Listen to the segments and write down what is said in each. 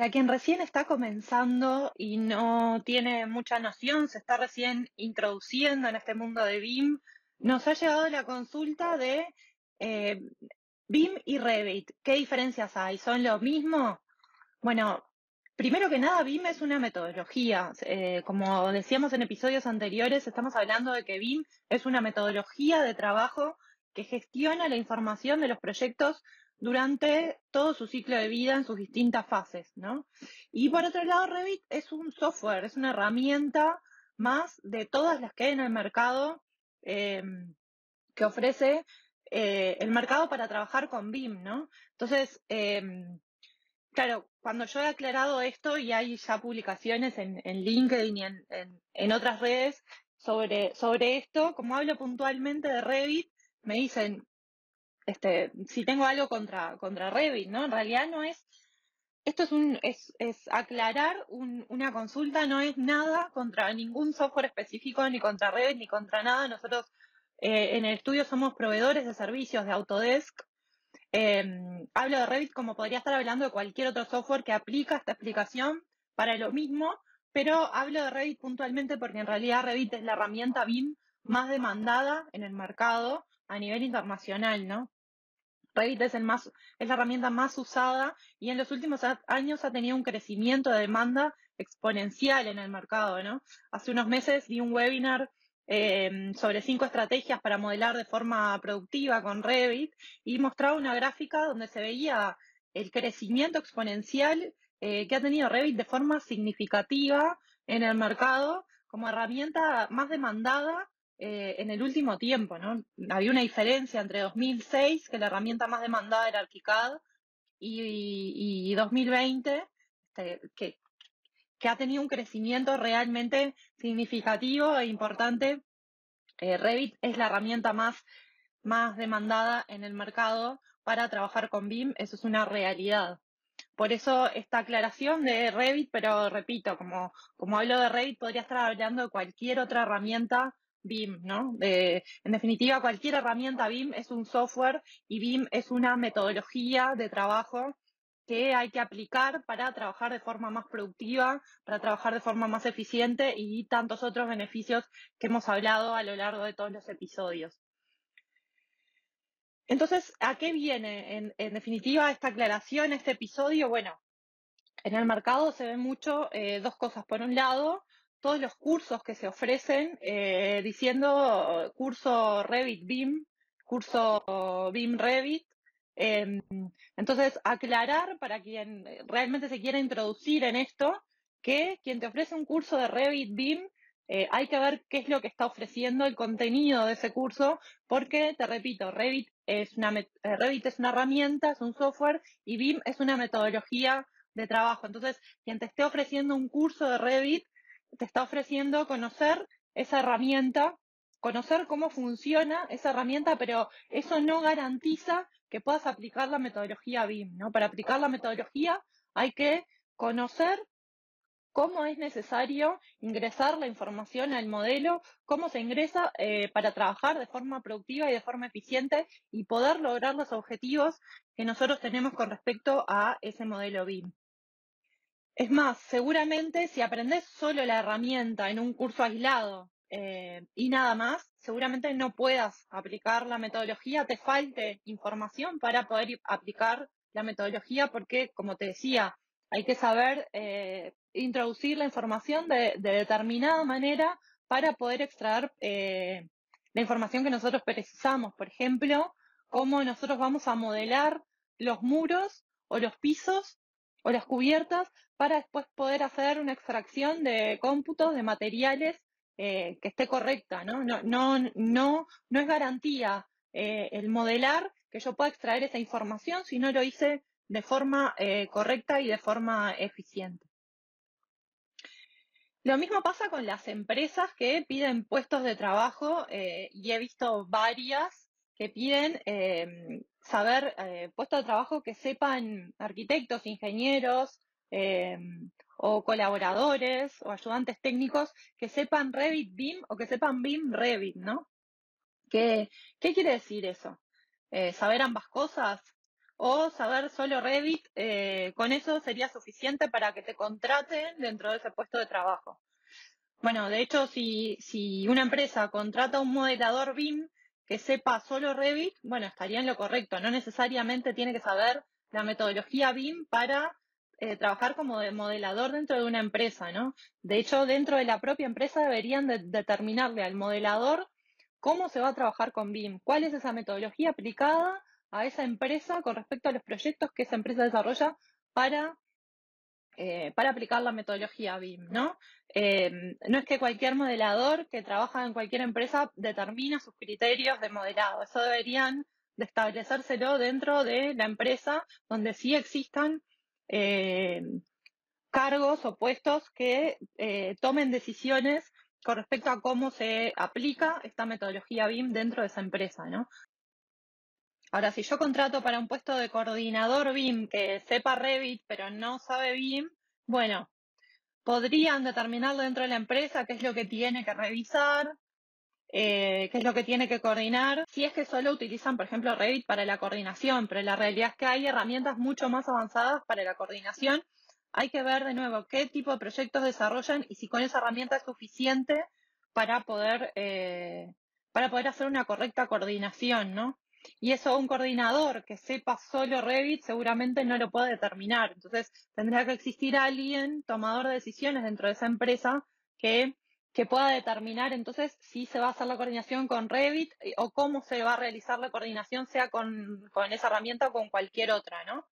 Para quien recién está comenzando y no tiene mucha noción, se está recién introduciendo en este mundo de BIM, nos ha llegado la consulta de eh, BIM y Revit. ¿Qué diferencias hay? ¿Son lo mismo? Bueno, primero que nada, BIM es una metodología. Eh, como decíamos en episodios anteriores, estamos hablando de que BIM es una metodología de trabajo que gestiona la información de los proyectos durante todo su ciclo de vida en sus distintas fases, ¿no? Y por otro lado, Revit es un software, es una herramienta más de todas las que hay en el mercado em, que ofrece eh, el mercado para trabajar con BIM, ¿no? Entonces, em, claro, cuando yo he aclarado esto y hay ya publicaciones en, LinkedIn y en, en, otras redes sobre, sobre esto, como hablo puntualmente de Revit, me dicen, este, si tengo algo contra, contra Revit, ¿no? En realidad no es, esto es, un, es, es aclarar una consulta, no es nada contra ningún software específico, ni contra Revit, ni contra nada. Nosotros eh, en el estudio somos proveedores de servicios de Autodesk. Em, hablo de Revit como podría estar hablando de cualquier otro software que aplica esta explicación para lo mismo, pero hablo de Revit puntualmente porque en realidad Revit es la herramienta BIM más demandada en el mercado a nivel internacional, ¿no? Revit es, el más, es la herramienta más usada y en los últimos años ha tenido un crecimiento de demanda exponencial en el mercado, ¿no? Hace unos meses di un webinar em, sobre cinco estrategias para modelar de forma productiva con Revit y mostraba una gráfica donde se veía el crecimiento exponencial eh, que ha tenido Revit de forma significativa en el mercado como herramienta más demandada eh, en el último tiempo, ¿no? Había una diferencia entre 2006, que la herramienta más demandada era ArchiCAD, y, 2020, este, que, que, ha tenido un crecimiento realmente significativo e importante. Eh, Revit es la herramienta más, más demandada en el mercado para trabajar con BIM, eso es una realidad. Por eso esta aclaración de Revit, pero repito, como, como hablo de Revit, podría estar hablando de cualquier otra herramienta BIM, ¿no? en definitiva, cualquier herramienta BIM es un software y BIM es una metodología de trabajo que hay que aplicar para trabajar de forma más productiva, para trabajar de forma más eficiente y tantos otros beneficios que hemos hablado a lo largo de todos los episodios. Entonces, ¿a qué viene en, definitiva esta aclaración, este episodio? Bueno, en el mercado se ven mucho eh, dos cosas. Por un lado, todos los cursos que se ofrecen eh, diciendo curso Revit BIM, curso BIM Revit. Em, entonces, aclarar para quien realmente se quiera introducir en esto, que quien te ofrece un curso de Revit BIM, eh, hay que ver qué es lo que está ofreciendo el contenido de ese curso, porque, te repito, Revit es una, eh, Revit es una herramienta, es un software, y BIM es una metodología de trabajo. Entonces, quien te esté ofreciendo un curso de Revit, te está ofreciendo conocer esa herramienta, conocer cómo funciona esa herramienta, pero eso no garantiza que puedas aplicar la metodología BIM, ¿no? Para aplicar la metodología hay que conocer cómo es necesario ingresar la información al modelo, cómo se ingresa eh, para trabajar de forma productiva y de forma eficiente y poder lograr los objetivos que nosotros tenemos con respecto a ese modelo BIM. Es más, seguramente si aprendes solo la herramienta en un curso aislado eh, y nada más, seguramente no puedas aplicar la metodología, te falte información para poder aplicar la metodología porque, como te decía, hay que saber eh, introducir la información de, determinada manera para poder extraer eh, la información que nosotros precisamos. Por ejemplo, cómo nosotros vamos a modelar los muros o los pisos o las cubiertas para después poder hacer una extracción de cómputos de materiales eh, que esté correcta, ¿no? No, no, no, no es garantía eh, el modelar que yo pueda extraer esa información si no lo hice de forma eh, correcta y de forma eficiente. Lo mismo pasa con las empresas que piden puestos de trabajo y he visto varias que piden eh, saber puestos de trabajo que sepan arquitectos, ingenieros o colaboradores o ayudantes técnicos que sepan Revit BIM o que sepan BIM Revit, ¿no? ¿Qué, qué quiere decir eso? ¿Saber ambas cosas? o saber solo Revit, eh, con eso sería suficiente para que te contraten dentro de ese puesto de trabajo. Bueno, de hecho, si, si una empresa contrata un modelador BIM que sepa solo Revit, bueno, estaría en lo correcto. No necesariamente tiene que saber la metodología BIM para eh, trabajar como modelador dentro de una empresa, ¿no? De hecho, dentro de la propia empresa deberían determinarle al modelador cómo se va a trabajar con BIM, cuál es esa metodología aplicada a esa empresa con respecto a los proyectos que esa empresa desarrolla para, eh, para aplicar la metodología BIM, ¿no? Em, no es que cualquier modelador que trabaja en cualquier empresa determine sus criterios de modelado, eso deberían de establecérselo dentro de la empresa donde sí existan em, cargos o puestos que eh, tomen decisiones con respecto a cómo se aplica esta metodología BIM dentro de esa empresa, ¿no? Ahora, si yo contrato para un puesto de coordinador BIM que sepa Revit pero no sabe BIM, bueno, podrían determinar dentro de la empresa qué es lo que tiene que revisar, eh, qué es lo que tiene que coordinar, si es que solo utilizan, por ejemplo, Revit para la coordinación, pero la realidad es que hay herramientas mucho más avanzadas para la coordinación. Hay que ver de nuevo qué tipo de proyectos desarrollan y si con esa herramienta es suficiente para poder, eh, para poder hacer una correcta coordinación, ¿no? Y eso un coordinador que sepa solo Revit seguramente no lo puede determinar. Entonces tendría que existir alguien, tomador de decisiones dentro de esa empresa, que, que pueda determinar entonces si se va a hacer la coordinación con Revit o cómo se va a realizar la coordinación, sea con, con esa herramienta o con cualquier otra, ¿no?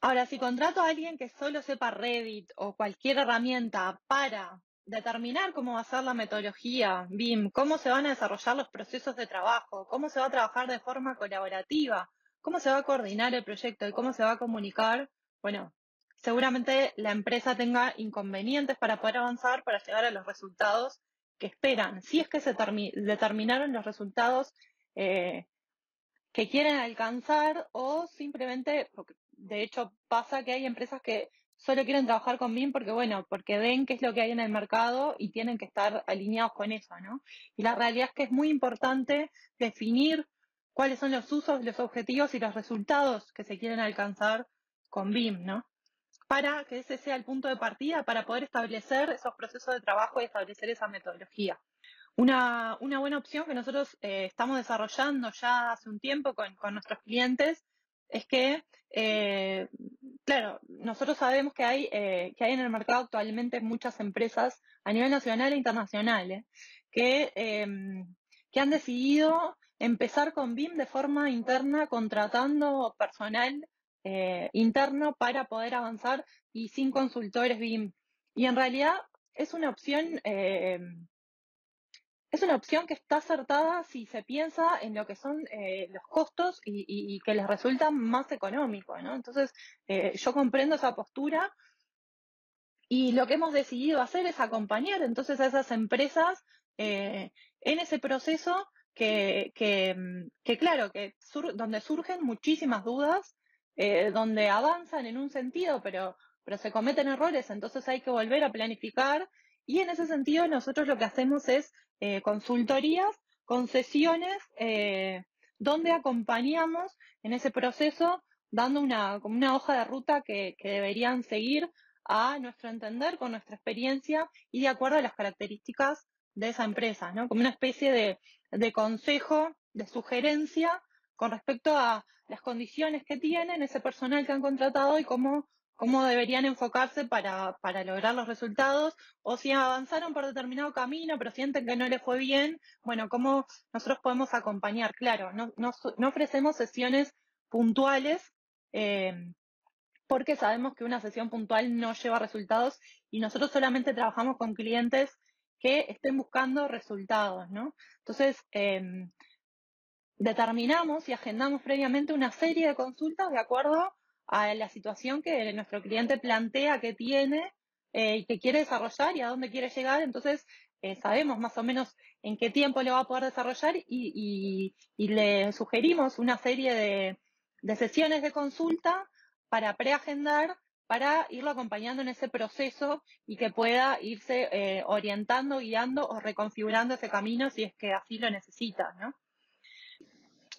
Ahora, si contrato a alguien que solo sepa Revit o cualquier herramienta para determinar cómo va a ser la metodología BIM, cómo se van a desarrollar los procesos de trabajo, cómo se va a trabajar de forma colaborativa, cómo se va a coordinar el proyecto y cómo se va a comunicar, bueno, seguramente la empresa tenga inconvenientes para poder avanzar, para llegar a los resultados que esperan. Si es que se determinaron los resultados eh, que quieren alcanzar o simplemente, de hecho pasa que hay empresas que solo quieren trabajar con BIM porque, bueno, porque ven qué es lo que hay en el mercado y tienen que estar alineados con eso, ¿no? Y la realidad es que es muy importante definir cuáles son los usos, los objetivos y los resultados que se quieren alcanzar con BIM, ¿no? Para que ese sea el punto de partida para poder establecer esos procesos de trabajo y establecer esa metodología. Una, una buena opción que nosotros eh, estamos desarrollando ya hace un tiempo con, con nuestros clientes es que, eh, claro, nosotros sabemos que hay, eh, que hay en el mercado actualmente muchas empresas a nivel nacional e internacional eh, que, em, que han decidido empezar con BIM de forma interna, contratando personal interno para poder avanzar y sin consultores BIM. Y en realidad es una opción es una opción que está acertada si se piensa en lo que son eh, los costos y, que les resulta más económico, ¿no? Entonces, eh, yo comprendo esa postura y lo que hemos decidido hacer es acompañar entonces a esas empresas eh, en ese proceso que, que, claro, que donde surgen muchísimas dudas, donde avanzan en un sentido, pero, pero se cometen errores, entonces hay que volver a planificar y en ese sentido nosotros lo que hacemos es eh, consultorías con sesiones eh, donde acompañamos en ese proceso dando una, una hoja de ruta que, deberían seguir a nuestro entender, con nuestra experiencia y de acuerdo a las características de esa empresa, ¿no? Como una especie de, de consejo, de sugerencia con respecto a las condiciones que tienen ese personal que han contratado y cómo cómo deberían enfocarse para, para, lograr los resultados, o si avanzaron por determinado camino, pero sienten que no les fue bien, bueno, cómo nosotros podemos acompañar. Claro, no, no, ofrecemos sesiones puntuales, eh, porque sabemos que una sesión puntual no lleva resultados y nosotros solamente trabajamos con clientes que estén buscando resultados, ¿no? Entonces, eh, determinamos y agendamos previamente una serie de consultas de acuerdo a la situación que nuestro cliente plantea que tiene eh, y que quiere desarrollar y a dónde quiere llegar. Entonces, eh, sabemos más o menos en qué tiempo lo va a poder desarrollar y, le sugerimos una serie de, sesiones de consulta para preagendar para irlo acompañando en ese proceso y que pueda irse eh, orientando, guiando o reconfigurando ese camino si es que así lo necesita, ¿no?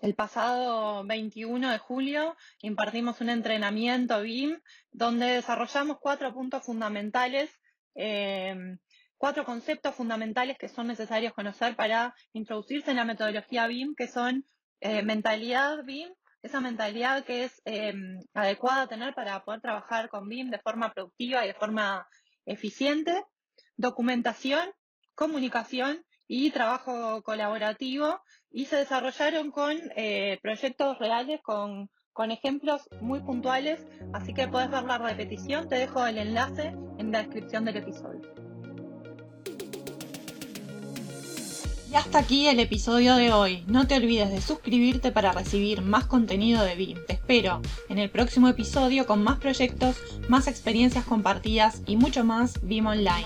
El pasado 21 de julio impartimos un entrenamiento BIM donde desarrollamos cuatro puntos fundamentales, em, cuatro conceptos fundamentales que son necesarios conocer para introducirse en la metodología BIM, que son eh, mentalidad BIM, esa mentalidad que es em, adecuada tener para poder trabajar con BIM de forma productiva y de forma eficiente, documentación, comunicación y trabajo colaborativo y se desarrollaron con eh, proyectos reales, con, con ejemplos muy puntuales, así que puedes ver la repetición, te dejo el enlace en la descripción del episodio. Y hasta aquí el episodio de hoy. No te olvides de suscribirte para recibir más contenido de BIM. Te espero en el próximo episodio con más proyectos, más experiencias compartidas y mucho más BIM Online.